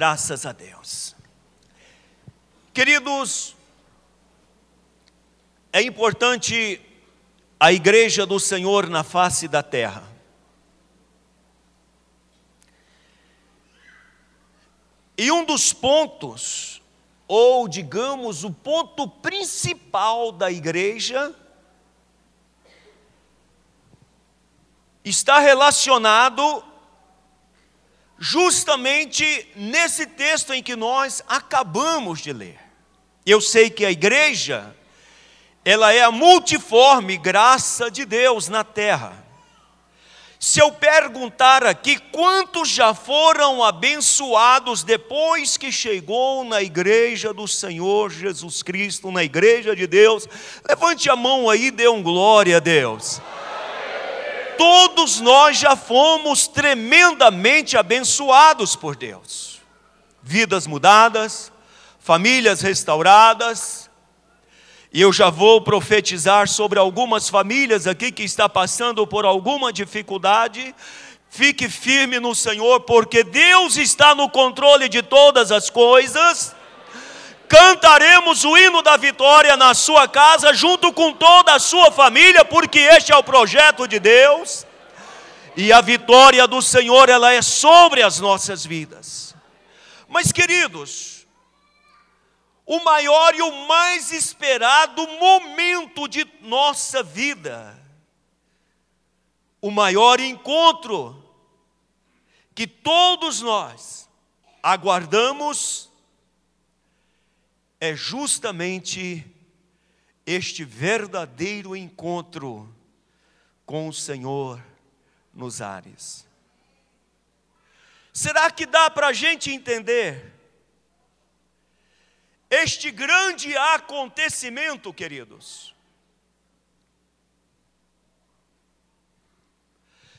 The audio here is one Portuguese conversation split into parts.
Graças a Deus. Queridos, é importante a igreja do Senhor na face da terra. E um dos pontos, ou digamos, o ponto principal da igreja, está relacionado justamente nesse texto em que nós acabamos de ler. Eu sei que a igreja, ela é a multiforme graça de Deus na terra. Se eu perguntar aqui quantos já foram abençoados depois que chegou na igreja do Senhor Jesus Cristo, na igreja de Deus, levante a mão aí e dê um glória a Deus. Todos nós já fomos tremendamente abençoados por Deus. Vidas mudadas, famílias restauradas, e eu já vou profetizar sobre algumas famílias aqui que está passando por alguma dificuldade. Fique firme no Senhor, porque Deus está no controle de todas as coisas. Cantaremos o hino da vitória na sua casa, junto com toda a sua família, porque este é o projeto de Deus. E a vitória do Senhor, ela é sobre as nossas vidas. Mas, queridos, o maior e o mais esperado momento de nossa vida, o maior encontro que todos nós aguardamos é justamente este verdadeiro encontro com o Senhor nos ares. Será que dá para a gente entender este grande acontecimento, queridos.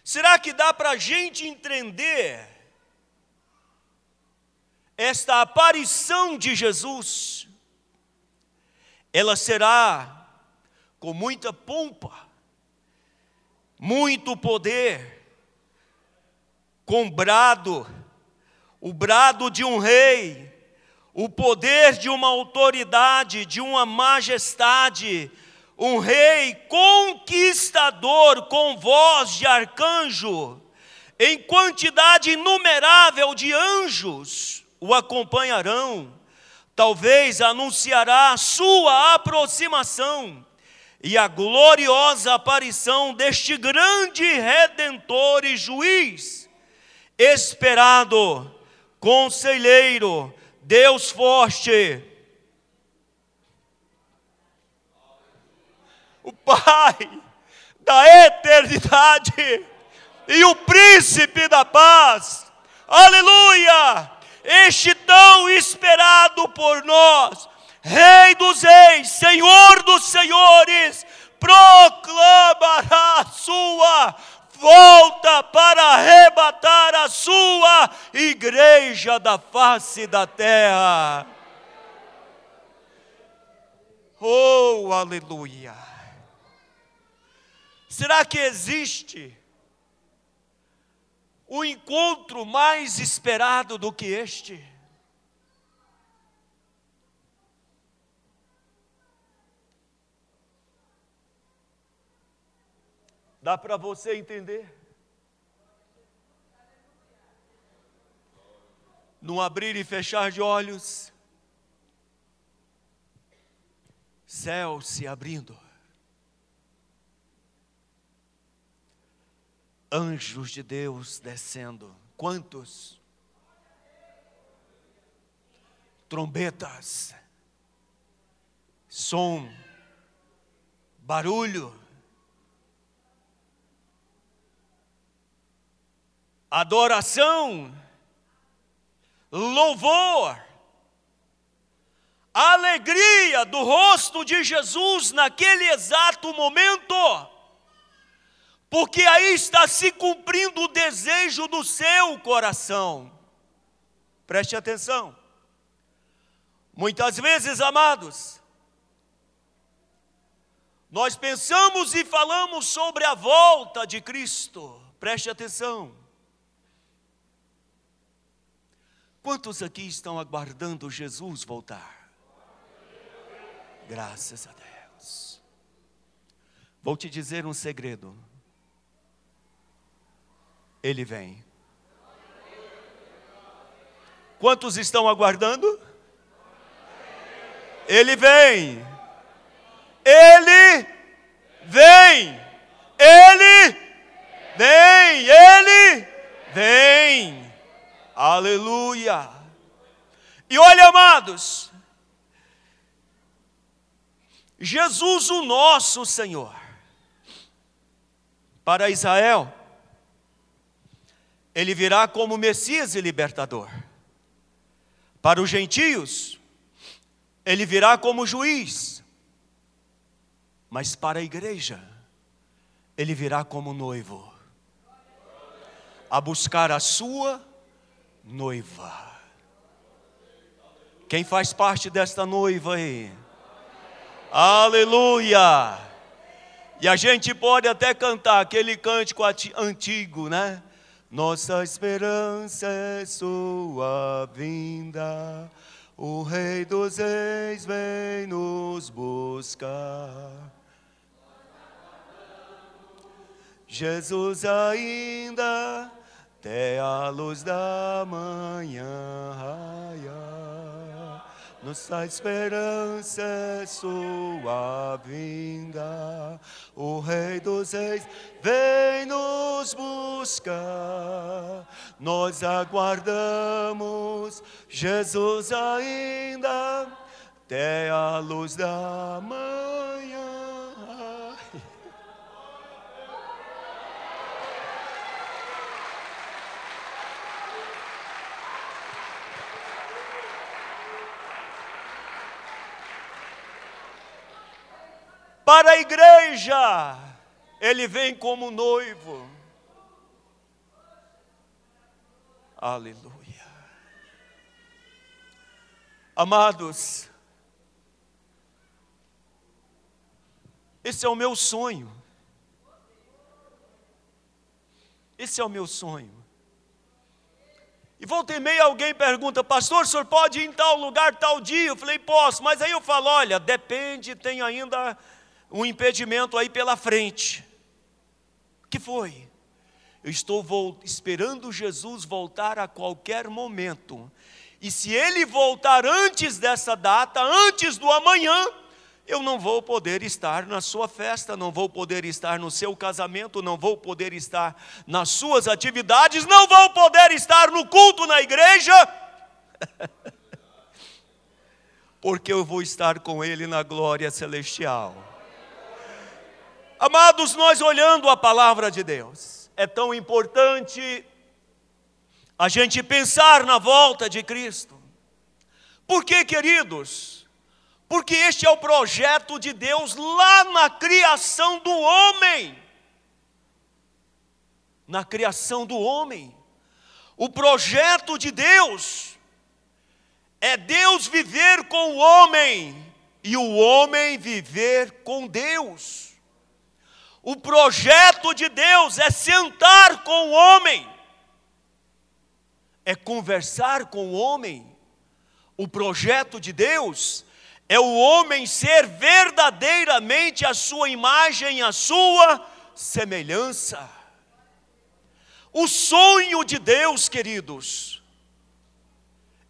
Será que dá para a gente entender esta aparição de Jesus? Ela será com muita pompa, muito poder, com brado, o brado de um rei, o poder de uma autoridade, de uma majestade, um rei conquistador com voz de arcanjo, em quantidade inumerável de anjos o acompanharão. Talvez anunciará sua aproximação e a gloriosa aparição deste grande redentor e juiz, esperado, conselheiro, Deus forte. O Pai da eternidade e o príncipe da paz. Aleluia! Este tão esperado por nós, Rei dos reis, Senhor dos senhores, proclamará a sua volta para arrebatar a sua igreja da face da terra. Oh, aleluia! Será que existe um encontro mais esperado do que este? Dá para você entender? Num abrir e fechar de olhos, céu se abrindo, anjos de Deus descendo. Quantos? Trombetas, som, barulho, adoração, louvor, alegria do rosto de Jesus naquele exato momento, porque aí está se cumprindo o desejo do seu coração. Preste atenção. Muitas vezes, amados, nós pensamos e falamos sobre a volta de Cristo. Preste atenção. Quantos aqui estão aguardando Jesus voltar? Graças a Deus. Vou te dizer um segredo. Ele vem. Quantos estão aguardando? Ele vem. Ele vem. Ele vem. Ele vem. Aleluia. E olha, amados, Jesus, o nosso Senhor, para Israel, ele virá como Messias e libertador. Para os gentios, ele virá como juiz. Mas para a igreja, ele virá como noivo a buscar a sua noiva. Quem faz parte desta noiva aí? Aleluia! E a gente pode até cantar aquele cântico antigo, né? Nossa esperança é sua vinda, o Rei dos Reis vem nos buscar. Jesus ainda até a luz da manhã raiar. Nossa esperança é sua vinda, o Rei dos Reis vem nos buscar. Nós aguardamos Jesus ainda até a luz da manhã. Para a igreja, ele vem como noivo. Aleluia. Amados, esse é o meu sonho. Esse é o meu sonho. E volta e meia alguém pergunta, pastor, o senhor pode ir em tal lugar, tal dia? Eu falei, posso, mas aí eu falo, olha, depende, tem ainda um impedimento aí pela frente. O que foi? Eu estou esperando Jesus voltar a qualquer momento. E se ele voltar antes dessa data, antes do amanhã, eu não vou poder estar na sua festa, não vou poder estar no seu casamento, não vou poder estar nas suas atividades, não vou poder estar no culto na igreja, porque eu vou estar com ele na glória celestial. Amados, nós olhando a palavra de Deus, é tão importante a gente pensar na volta de Cristo. Por que, queridos? Porque este é o projeto de Deus lá na criação do homem. Na criação do homem. O projeto de Deus é Deus viver com o homem e o homem viver com Deus. O projeto de Deus é sentar com o homem, é conversar com o homem. O projeto de Deus é o homem ser verdadeiramente a sua imagem, a sua semelhança. O sonho de Deus, queridos,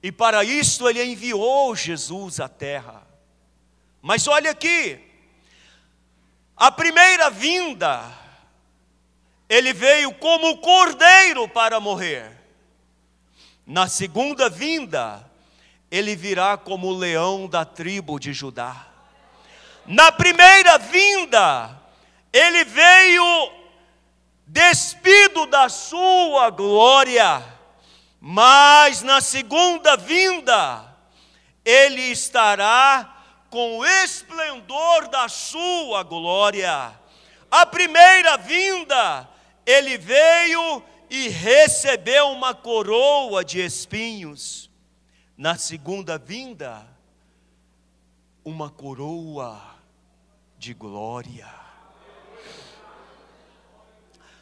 e para isso ele enviou Jesus à terra. Mas olha aqui, a primeira vinda, ele veio como cordeiro para morrer. Na segunda vinda, ele virá como leão da tribo de Judá. Na primeira vinda, ele veio despido da sua glória, mas na segunda vinda, ele estará com o esplendor da sua glória. A primeira vinda, ele veio e recebeu uma coroa de espinhos. Na segunda vinda, uma coroa de glória.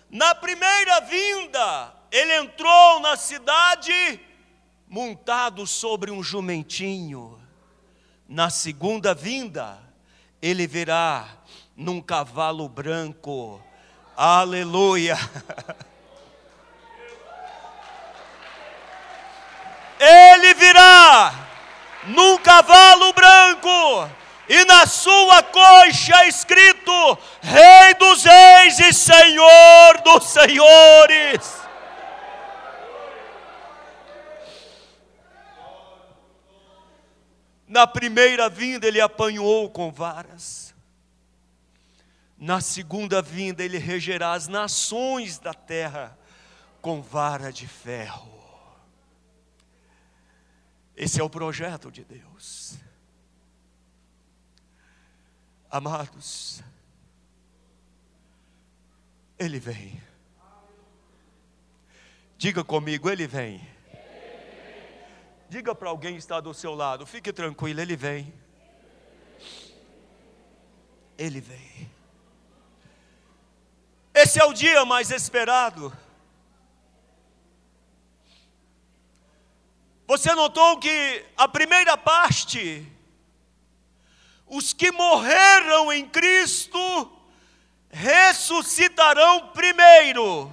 Na primeira vinda, ele entrou na cidade montado sobre um jumentinho. Na segunda vinda, ele virá num cavalo branco. Aleluia! Ele virá num cavalo branco e na sua coxa escrito: Rei dos Reis e Senhor dos Senhores. Na primeira vinda ele apanhou com varas. Na segunda vinda ele regerá as nações da terra com vara de ferro. Esse é o projeto de Deus. Amados, Ele vem. Diga comigo, Ele vem. Diga para alguém que está do seu lado, fique tranquilo, Ele vem. Ele vem. Esse é o dia mais esperado. Você notou que a primeira parte, os que morreram em Cristo, ressuscitarão primeiro.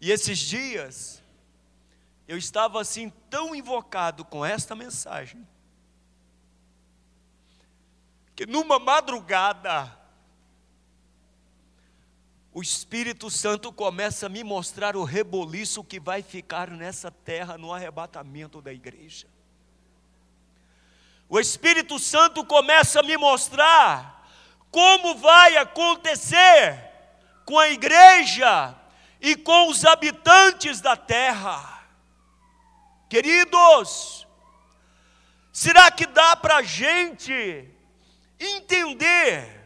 E esses dias, eu estava assim tão invocado com esta mensagem, que numa madrugada, o Espírito Santo começa a me mostrar o reboliço que vai ficar nessa terra no arrebatamento da igreja. O Espírito Santo começa a me mostrar como vai acontecer com a igreja e com os habitantes da terra. Queridos, será que dá para a gente entender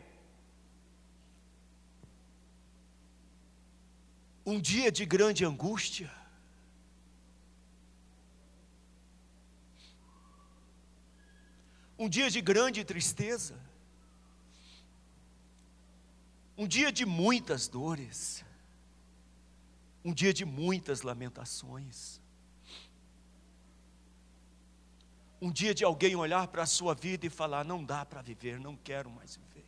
um dia de grande angústia. Um dia de grande tristeza. Um dia de muitas dores. Um dia de muitas lamentações. Um dia de alguém olhar para a sua vida e falar: não dá para viver, não quero mais viver.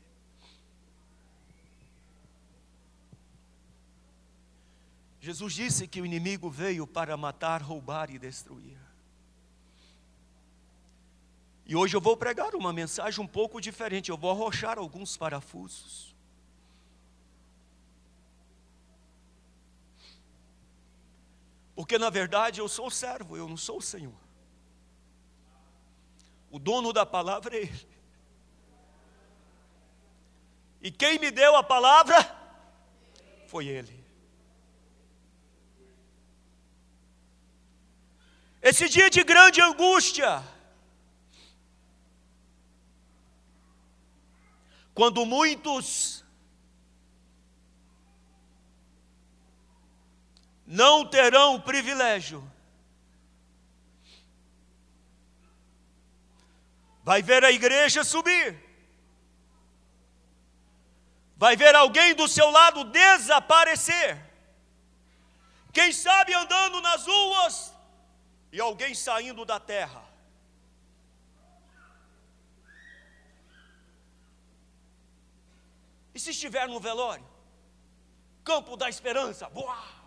Jesus disse que o inimigo veio para matar, roubar e destruir. E hoje eu vou pregar uma mensagem um pouco diferente, eu vou arrochar alguns parafusos. Porque na verdade eu sou servo, eu não sou o Senhor. O dono da palavra é Ele. E quem me deu a palavra foi Ele. Esse dia de grande angústia, quando muitos não terão o privilégio, vai ver a igreja subir, vai ver alguém do seu lado desaparecer, quem sabe andando nas ruas, e alguém saindo da terra. E se estiver no velório? Campo da Esperança. Boa!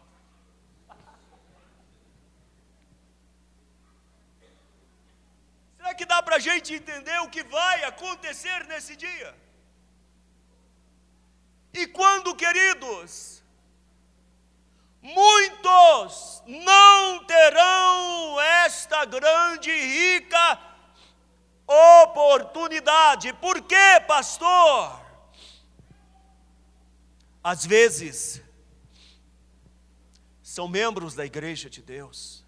Será que dá para a gente entender o que vai acontecer nesse dia? E quando, queridos, muitos não terão esta grande e rica oportunidade. Por quê, pastor? Às vezes, são membros da igreja de Deus.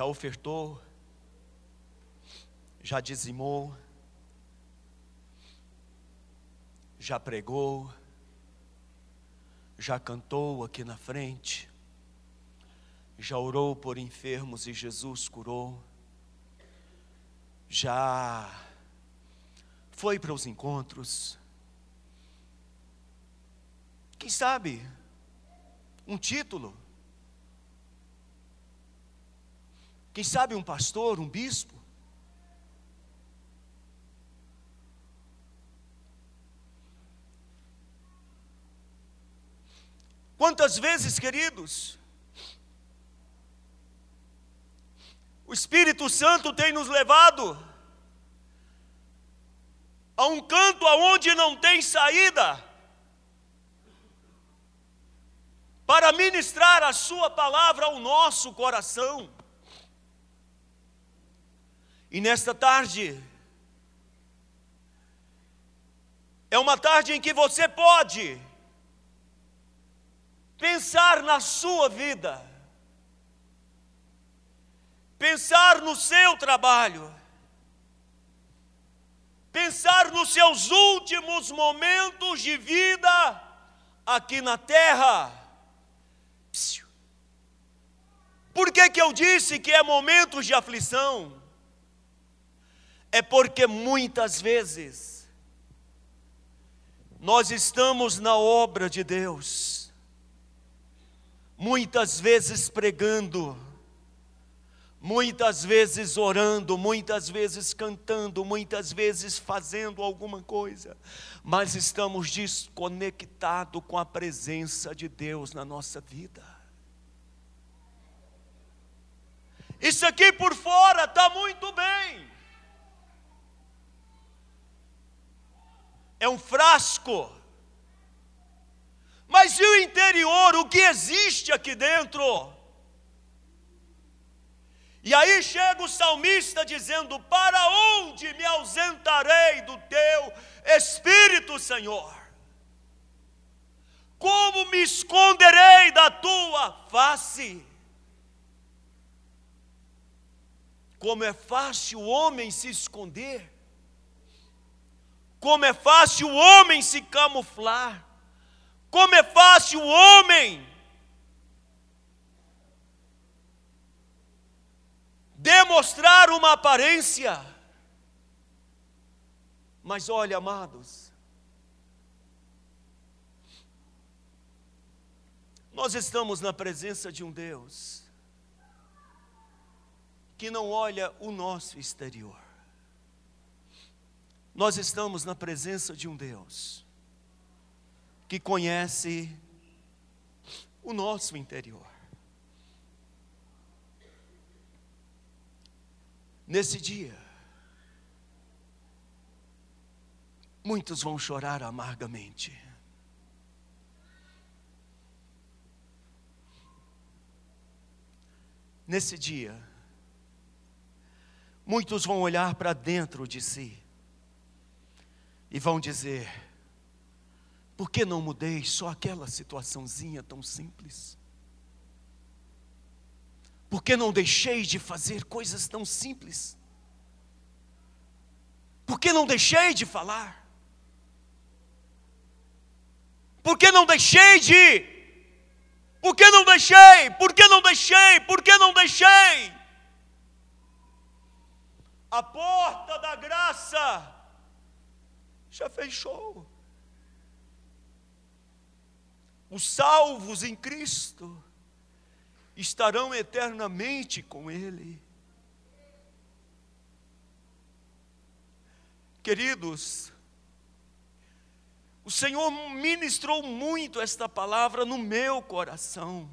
Já ofertou já dizimou, já pregou, já cantou aqui na frente, já orou por enfermos e Jesus curou, já foi para os encontros. Quem sabe, um título. Quem sabe um pastor, um bispo. Quantas vezes, queridos, o Espírito Santo tem nos levado a um canto aonde não tem saída, para ministrar a Sua palavra ao nosso coração. E nesta tarde, é uma tarde em que você pode pensar na sua vida, pensar no seu trabalho, pensar nos seus últimos momentos de vida aqui na terra. Por que, que eu disse que é momentos de aflição? É porque muitas vezes nós estamos na obra de Deus, muitas vezes pregando, muitas vezes orando, muitas vezes cantando, muitas vezes fazendo alguma coisa, mas estamos desconectados com a presença de Deus na nossa vida. Isso aqui por fora está muito bem. É um frasco. Mas e o interior, o que existe aqui dentro? E aí chega o salmista dizendo: Para onde me ausentarei do teu Espírito, Senhor? Como me esconderei da tua face? Como é fácil o homem se esconder, como é fácil o homem se camuflar, como é fácil o homem demonstrar uma aparência. Mas olha, amados, nós estamos na presença de um Deus que não olha o nosso exterior. Nós estamos na presença de um Deus que conhece o nosso interior. Nesse dia, muitos vão chorar amargamente. Nesse dia, muitos vão olhar para dentro de si e vão dizer: por que não mudei só aquela situaçãozinha tão simples? Por que não deixei de fazer coisas tão simples? Por que não deixei de falar? Por que não deixei de? Por que não deixei? Por que não deixei? Por que não deixei? A porta da graça já fechou. Os salvos em Cristo estarão eternamente com Ele. Queridos, o Senhor ministrou muito esta palavra no meu coração.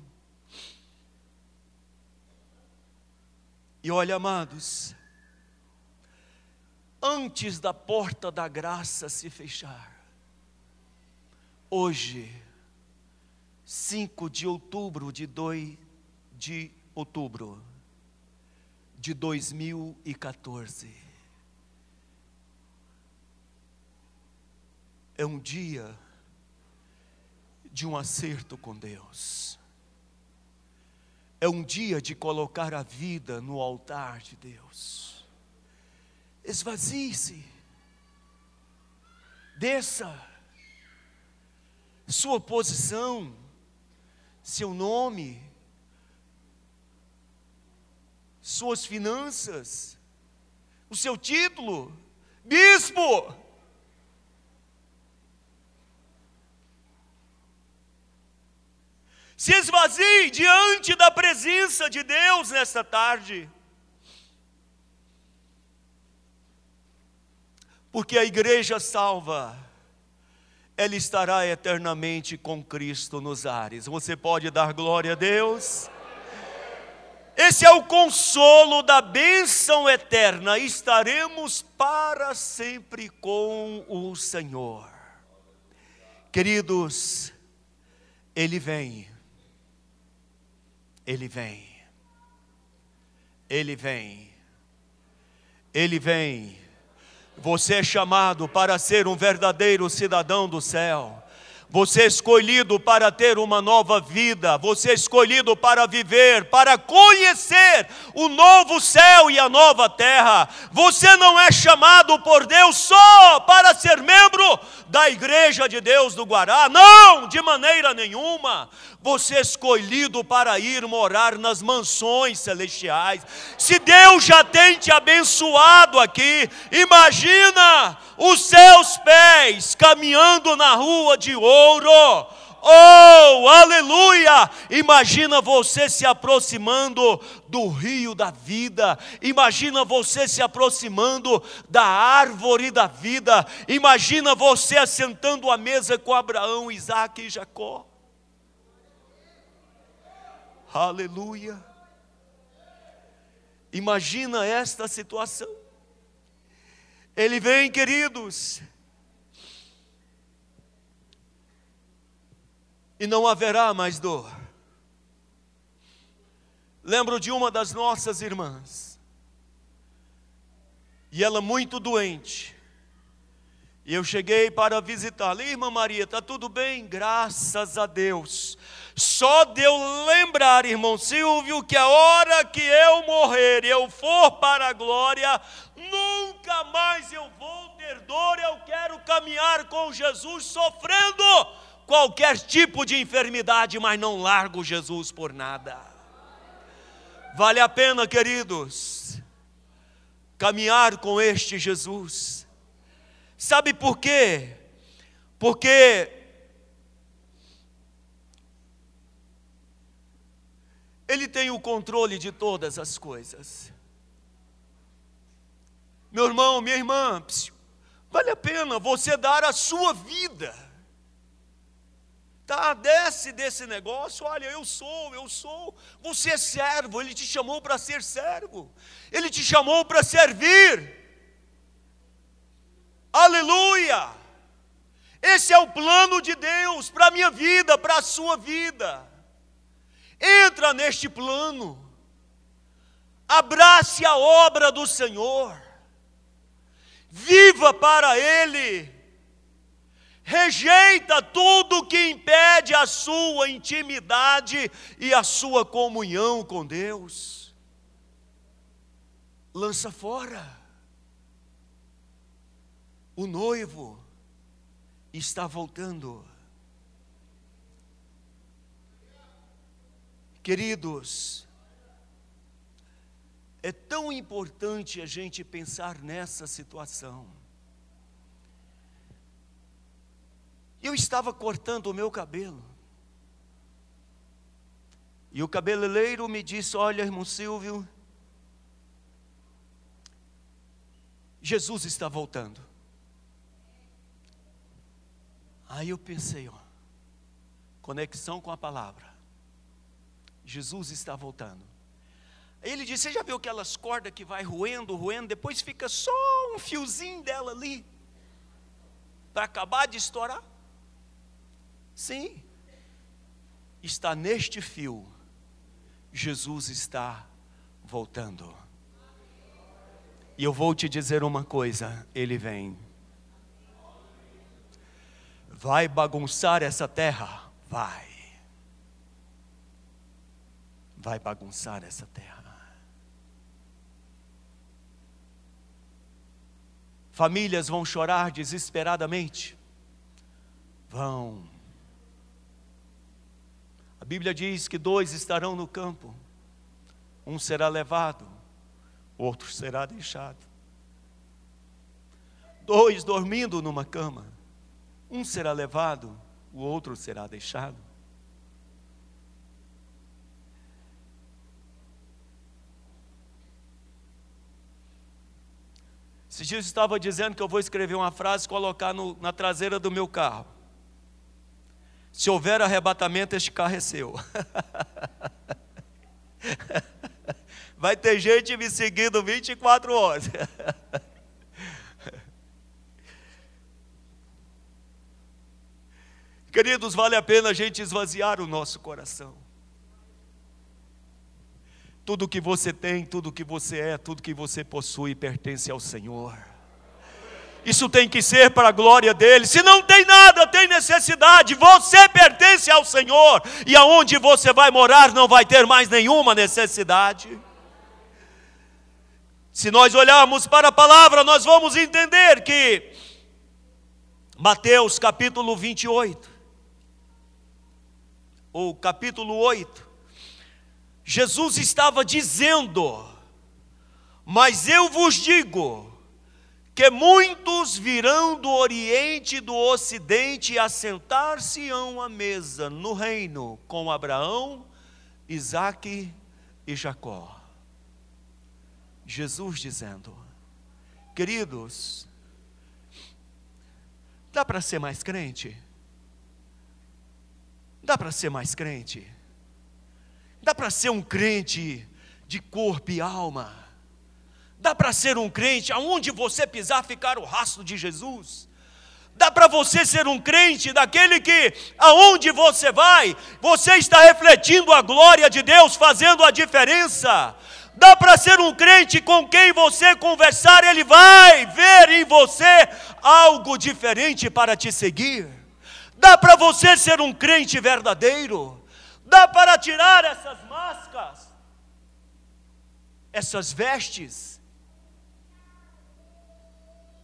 E olha, amados, antes da porta da graça se fechar, hoje, 5 de outubro de 2 de outubro de 2014. É um dia de um acerto com Deus. É um dia de colocar a vida no altar de Deus. Esvazie-se. Desça. Sua posição, seu nome, suas finanças, o seu título, bispo. Se esvazie diante da presença de Deus nesta tarde. Porque a igreja salva, ela estará eternamente com Cristo nos ares. Você pode dar glória a Deus? Esse é o consolo da bênção eterna. Estaremos para sempre com o Senhor. Queridos, Ele vem, Ele vem, Ele vem, Ele vem. Você é chamado para ser um verdadeiro cidadão do céu. Você é escolhido para ter uma nova vida, você é escolhido para viver, para conhecer o novo céu e a nova terra. Você não é chamado por Deus só para ser membro da igreja de Deus do Guará, não, de maneira nenhuma. Você é escolhido para ir morar nas mansões celestiais. Se Deus já tem te abençoado aqui, imagina os seus pés caminhando na rua de ouro. Oh, aleluia! Imagina você se aproximando do rio da vida, imagina você se aproximando da árvore da vida, imagina você assentando à mesa com Abraão, Isaac e Jacó. Aleluia! Imagina esta situação. Ele vem, queridos, e não haverá mais dor. Lembro de uma das nossas irmãs, e ela muito doente, e eu cheguei para visitá-la. Irmã Maria, está tudo bem? Graças a Deus. Só de eu lembrar, irmão Silvio, que a hora que eu morrer e eu for para a glória, nunca mais eu vou ter dor, eu quero caminhar com Jesus sofrendo qualquer tipo de enfermidade, mas não largo Jesus por nada. Vale a pena, queridos, caminhar com este Jesus. Sabe por quê? Porque Ele tem o controle de todas as coisas. Meu irmão, minha irmã, vale a pena você dar a sua vida. Tá, desce desse negócio, olha, eu sou, eu sou. Você é servo, ele te chamou para ser servo. Ele te chamou para servir. Aleluia! Esse é o plano de Deus para a minha vida, para a sua vida. Entra neste plano. Abrace a obra do Senhor. Viva para Ele. Rejeita tudo que impede a sua intimidade e a sua comunhão com Deus. Lança fora. O noivo está voltando. Queridos, é tão importante a gente pensar nessa situação. Eu estava cortando o meu cabelo. E o cabeleireiro me disse: Olha, irmão Silvio, Jesus está voltando. Aí eu pensei, ó, conexão com a palavra. Jesus está voltando. Ele disse: Você já viu aquelas cordas que vai roendo, roendo, depois fica só um fiozinho dela ali, para acabar de estourar? Sim, está neste fio, Jesus está voltando. E eu vou te dizer uma coisa: Ele vem. Vai bagunçar essa terra? Vai vai bagunçar essa terra. Famílias vão chorar desesperadamente. Vão. Bíblia diz que dois estarão no campo, um será levado, outro será deixado. Dois dormindo numa cama, um será levado, o outro será deixado. Esses dias estava dizendo que eu vou escrever uma frase e colocar no, na traseira do meu carro. Se houver arrebatamento, este carro é seu. Vai ter gente me seguindo 24 horas. Queridos, vale a pena a gente esvaziar o nosso coração. Tudo que você tem, tudo que você é, tudo que você possui pertence ao Senhor. Isso tem que ser para a glória dele. Se não tem nada, tem necessidade. Você pertence ao Senhor. E aonde você vai morar não vai ter mais nenhuma necessidade. Se nós olharmos para a palavra, nós vamos entender que Mateus capítulo 28, ou capítulo 8, Jesus estava dizendo: Mas eu vos digo, que muitos virão do Oriente e do Ocidente a sentar-se-ão à mesa no reino com Abraão, Isaque e Jacó. Jesus dizendo: Queridos, dá para ser mais crente? Dá para ser mais crente? Dá para ser um crente de corpo e alma? Dá para ser um crente aonde você pisar ficar o rastro de Jesus? Dá para você ser um crente daquele que, aonde você vai, você está refletindo a glória de Deus, fazendo a diferença. Dá para ser um crente com quem você conversar, ele vai ver em você algo diferente para te seguir. Dá para você ser um crente verdadeiro. Dá para tirar essas máscaras, essas vestes.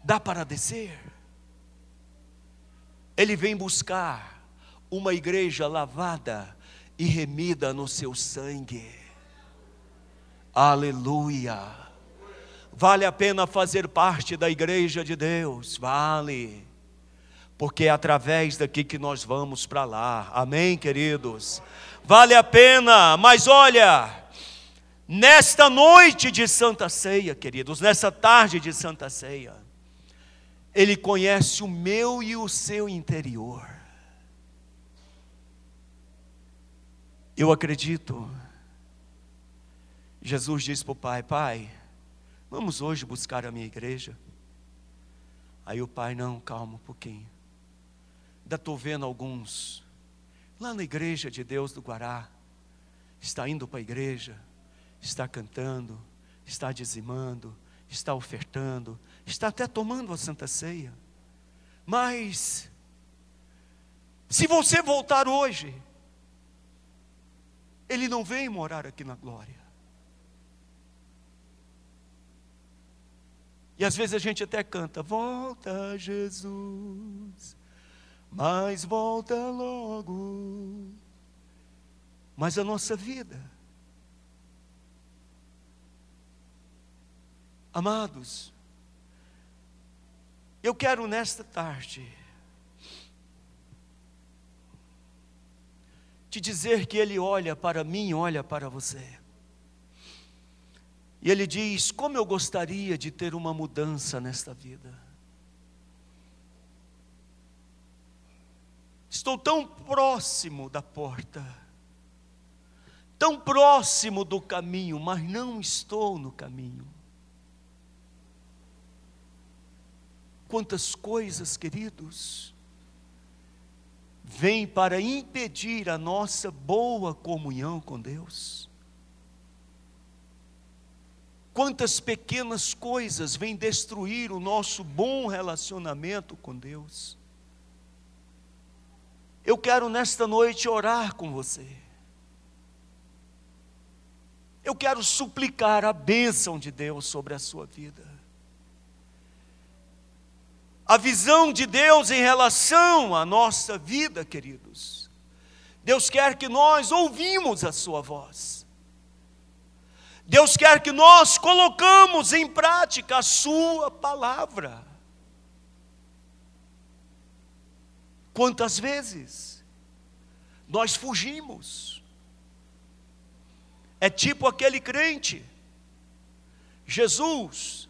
Dá para descer. Ele vem buscar uma igreja lavada e remida no seu sangue. Aleluia. Vale a pena fazer parte da igreja de Deus, vale porque é através daqui que nós vamos para lá. Amém, queridos? Vale a pena, mas olha, nesta noite de Santa Ceia, queridos, nessa tarde de Santa Ceia, Ele conhece o meu e o seu interior. Eu acredito. Jesus disse para o pai: Pai, vamos hoje buscar a minha igreja. Aí o pai, não, calma um pouquinho. Ainda estou vendo alguns lá na igreja de Deus do Guará. Está indo para a igreja, está cantando, está dizimando, está ofertando, está até tomando a santa ceia. Mas, se você voltar hoje, ele não vem morar aqui na glória. E às vezes a gente até canta: Volta, Jesus, mas volta logo. Mas a nossa vida, amados, eu quero nesta tarde te dizer que Ele olha para mim, olha para você. E Ele diz: Como eu gostaria de ter uma mudança nesta vida. Estou tão próximo da porta, tão próximo do caminho, mas não estou no caminho. Quantas coisas, queridos, vêm para impedir a nossa boa comunhão com Deus. Quantas pequenas coisas vêm destruir o nosso bom relacionamento com Deus. Eu quero nesta noite orar com você. Eu quero suplicar a bênção de Deus sobre a sua vida. A visão de Deus em relação à nossa vida, queridos. Deus quer que nós ouvimos a sua voz. Deus quer que nós colocamos em prática a sua palavra. Quantas vezes nós fugimos? É tipo aquele crente. Jesus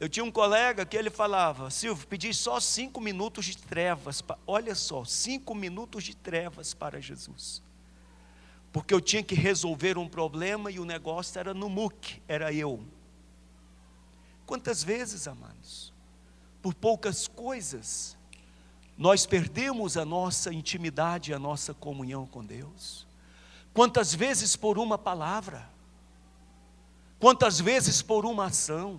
Eu tinha um colega que ele falava, Silvio, pedi só cinco minutos de trevas. Olha só, cinco minutos de trevas para Jesus. Porque eu tinha que resolver um problema e o negócio era no muque, era eu. Quantas vezes, amados, por poucas coisas, nós perdemos a nossa intimidade, a nossa comunhão com Deus? Quantas vezes por uma palavra? Quantas vezes por uma ação?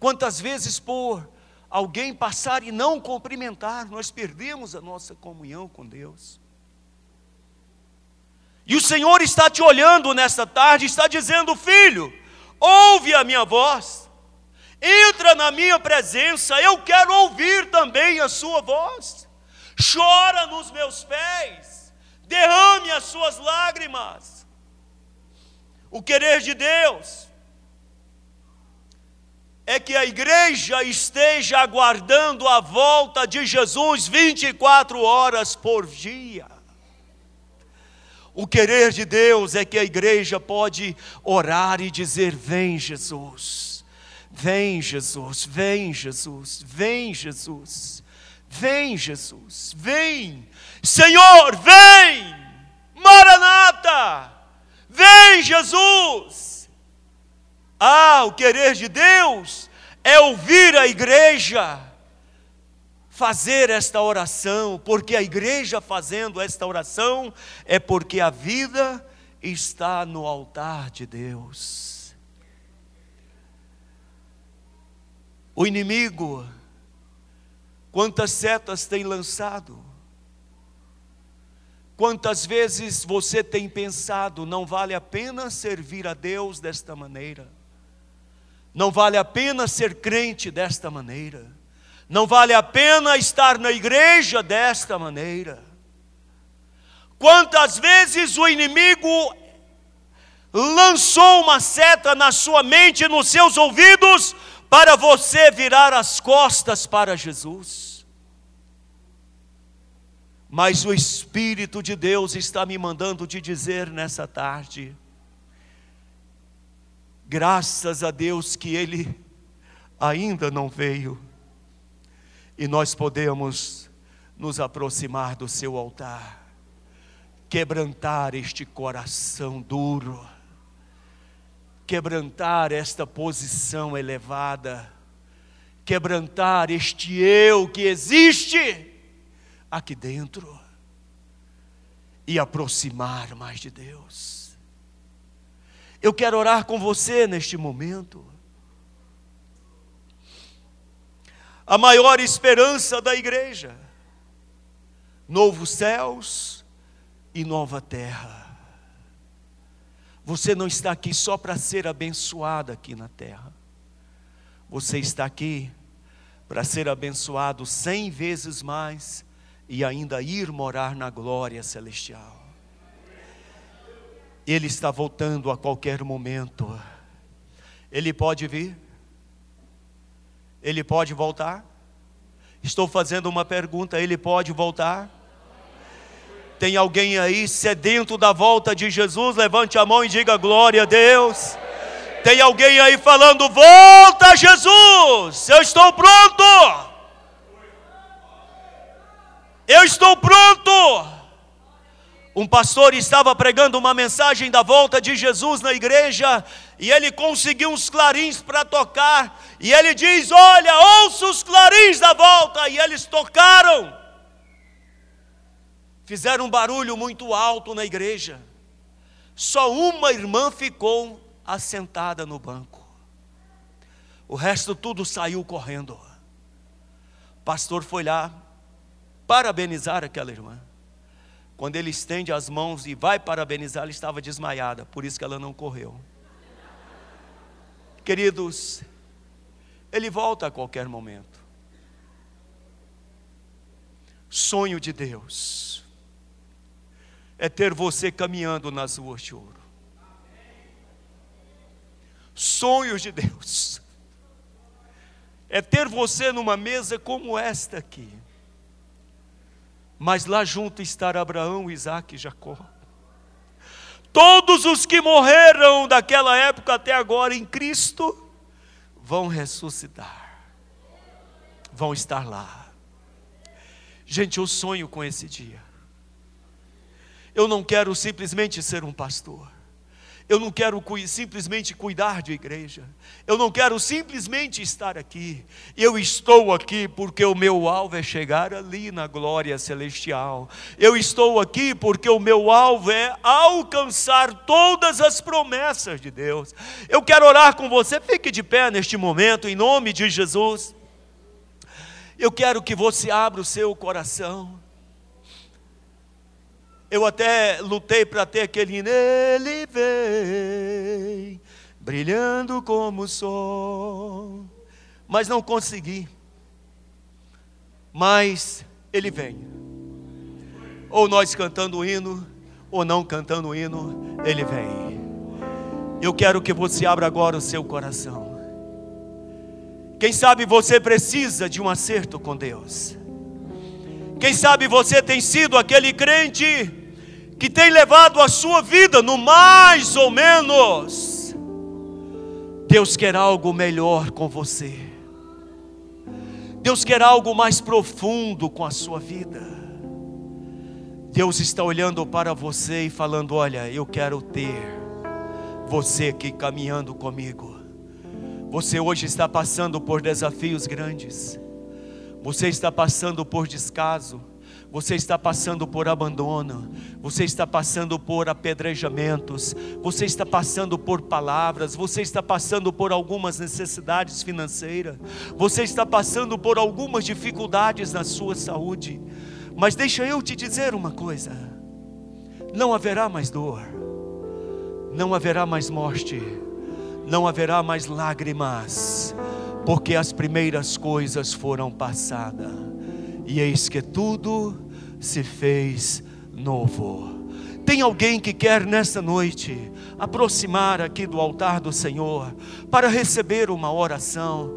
Quantas vezes por alguém passar e não cumprimentar, nós perdemos a nossa comunhão com Deus. E o Senhor está te olhando nesta tarde, está dizendo: Filho, ouve a minha voz, entra na minha presença, eu quero ouvir também a sua voz. Chora nos meus pés, derrame as suas lágrimas. O querer de Deus é que a igreja esteja aguardando a volta de Jesus 24 horas por dia. O querer de Deus é que a igreja pode orar e dizer: Vem, Jesus, vem, Jesus, vem, Jesus, vem, Jesus, vem, Jesus, vem, Senhor, vem, Maranata, vem, Jesus. Ah, o querer de Deus é ouvir a igreja fazer esta oração, porque a igreja fazendo esta oração é porque a vida está no altar de Deus. O inimigo, quantas setas tem lançado? Quantas vezes você tem pensado, não vale a pena servir a Deus desta maneira? Não vale a pena ser crente desta maneira. Não vale a pena estar na igreja desta maneira. Quantas vezes o inimigo lançou uma seta na sua mente e nos seus ouvidos para você virar as costas para Jesus. Mas o Espírito de Deus está me mandando te dizer nessa tarde: Graças a Deus que Ele ainda não veio e nós podemos nos aproximar do Seu altar, quebrantar este coração duro, quebrantar esta posição elevada, quebrantar este eu que existe aqui dentro e aproximar mais de Deus. Eu quero orar com você neste momento. A maior esperança da igreja, novos céus e nova terra. Você não está aqui só para ser abençoado aqui na terra. Você está aqui para ser abençoado cem vezes mais e ainda ir morar na glória celestial. Ele está voltando a qualquer momento. Ele pode vir? Ele pode voltar? Estou fazendo uma pergunta: ele pode voltar? Tem alguém aí sedento da volta de Jesus? Levante a mão e diga glória a Deus. Tem alguém aí falando: Volta, Jesus! Eu estou pronto! Eu estou pronto! Um pastor estava pregando uma mensagem da volta de Jesus na igreja e ele conseguiu uns clarins para tocar. E ele diz: Olha, ouça os clarins da volta. E eles tocaram. Fizeram um barulho muito alto na igreja. Só uma irmã ficou assentada no banco. O resto tudo saiu correndo. O pastor foi lá parabenizar aquela irmã. Quando ele estende as mãos e vai parabenizar, ela estava desmaiada, por isso que ela não correu. Queridos, ele volta a qualquer momento. Sonho de Deus é ter você caminhando nas ruas de ouro. Sonhos de Deus é ter você numa mesa como esta aqui mas lá junto estar Abraão, Isaac e Jacó. Todos os que morreram daquela época até agora em Cristo vão ressuscitar, vão estar lá. Gente, eu sonho com esse dia. Eu não quero simplesmente ser um pastor. Eu não quero simplesmente cuidar de igreja. Eu não quero simplesmente estar aqui. Eu estou aqui porque o meu alvo é chegar ali na glória celestial. Eu estou aqui porque o meu alvo é alcançar todas as promessas de Deus. Eu quero orar com você. Fique de pé neste momento, em nome de Jesus. Eu quero que você abra o seu coração. Eu até lutei para ter aquele Ele vem, brilhando como o sol, mas não consegui. Mas Ele vem. Ou nós cantando o hino, ou não cantando o hino, Ele vem. Eu quero que você abra agora o seu coração. Quem sabe você precisa de um acerto com Deus. Quem sabe você tem sido aquele crente que tem levado a sua vida no mais ou menos. Deus quer algo melhor com você. Deus quer algo mais profundo com a sua vida. Deus está olhando para você e falando: Olha, eu quero ter você aqui caminhando comigo. Você hoje está passando por desafios grandes. Você está passando por descaso você está passando por abandono, você está passando por apedrejamentos, você está passando por palavras, você está passando por algumas necessidades financeiras, você está passando por algumas dificuldades na sua saúde. Mas deixa eu te dizer uma coisa: não haverá mais dor, não haverá mais morte, não haverá mais lágrimas, porque as primeiras coisas foram passadas e eis que tudo se fez novo. Tem alguém que quer nesta noite aproximar aqui do altar do Senhor para receber uma oração,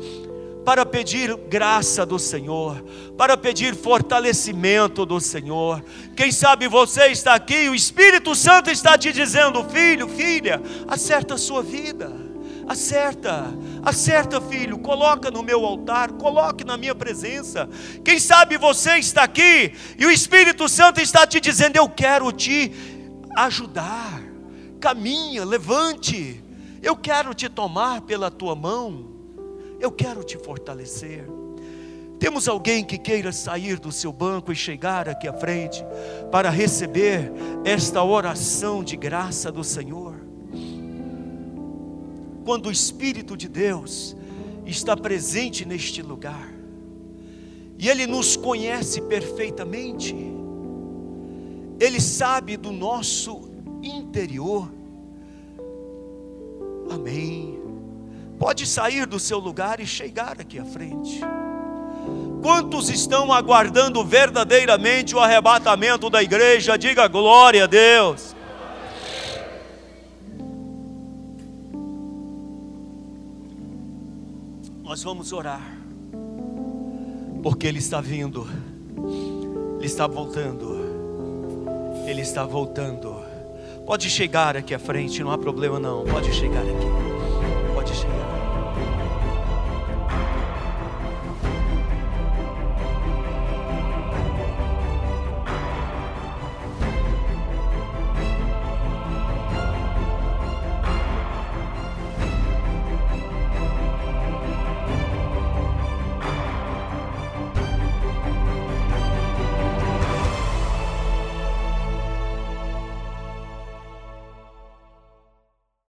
para pedir graça do Senhor, para pedir fortalecimento do Senhor. Quem sabe você está aqui, o Espírito Santo está te dizendo, filho, filha, acerta a sua vida Acerta, acerta, filho, coloca no meu altar, coloque na minha presença. Quem sabe você está aqui e o Espírito Santo está te dizendo: Eu quero te ajudar. Caminha, levante. Eu quero te tomar pela tua mão. Eu quero te fortalecer. Temos alguém que queira sair do seu banco e chegar aqui à frente para receber esta oração de graça do Senhor? Quando o Espírito de Deus está presente neste lugar, e Ele nos conhece perfeitamente, Ele sabe do nosso interior. Amém. Pode sair do seu lugar e chegar aqui à frente. Quantos estão aguardando verdadeiramente o arrebatamento da igreja? Diga glória a Deus. Nós vamos orar, porque Ele está vindo, Ele está voltando, Ele está voltando. Pode chegar aqui à frente, não há problema não, pode chegar aqui.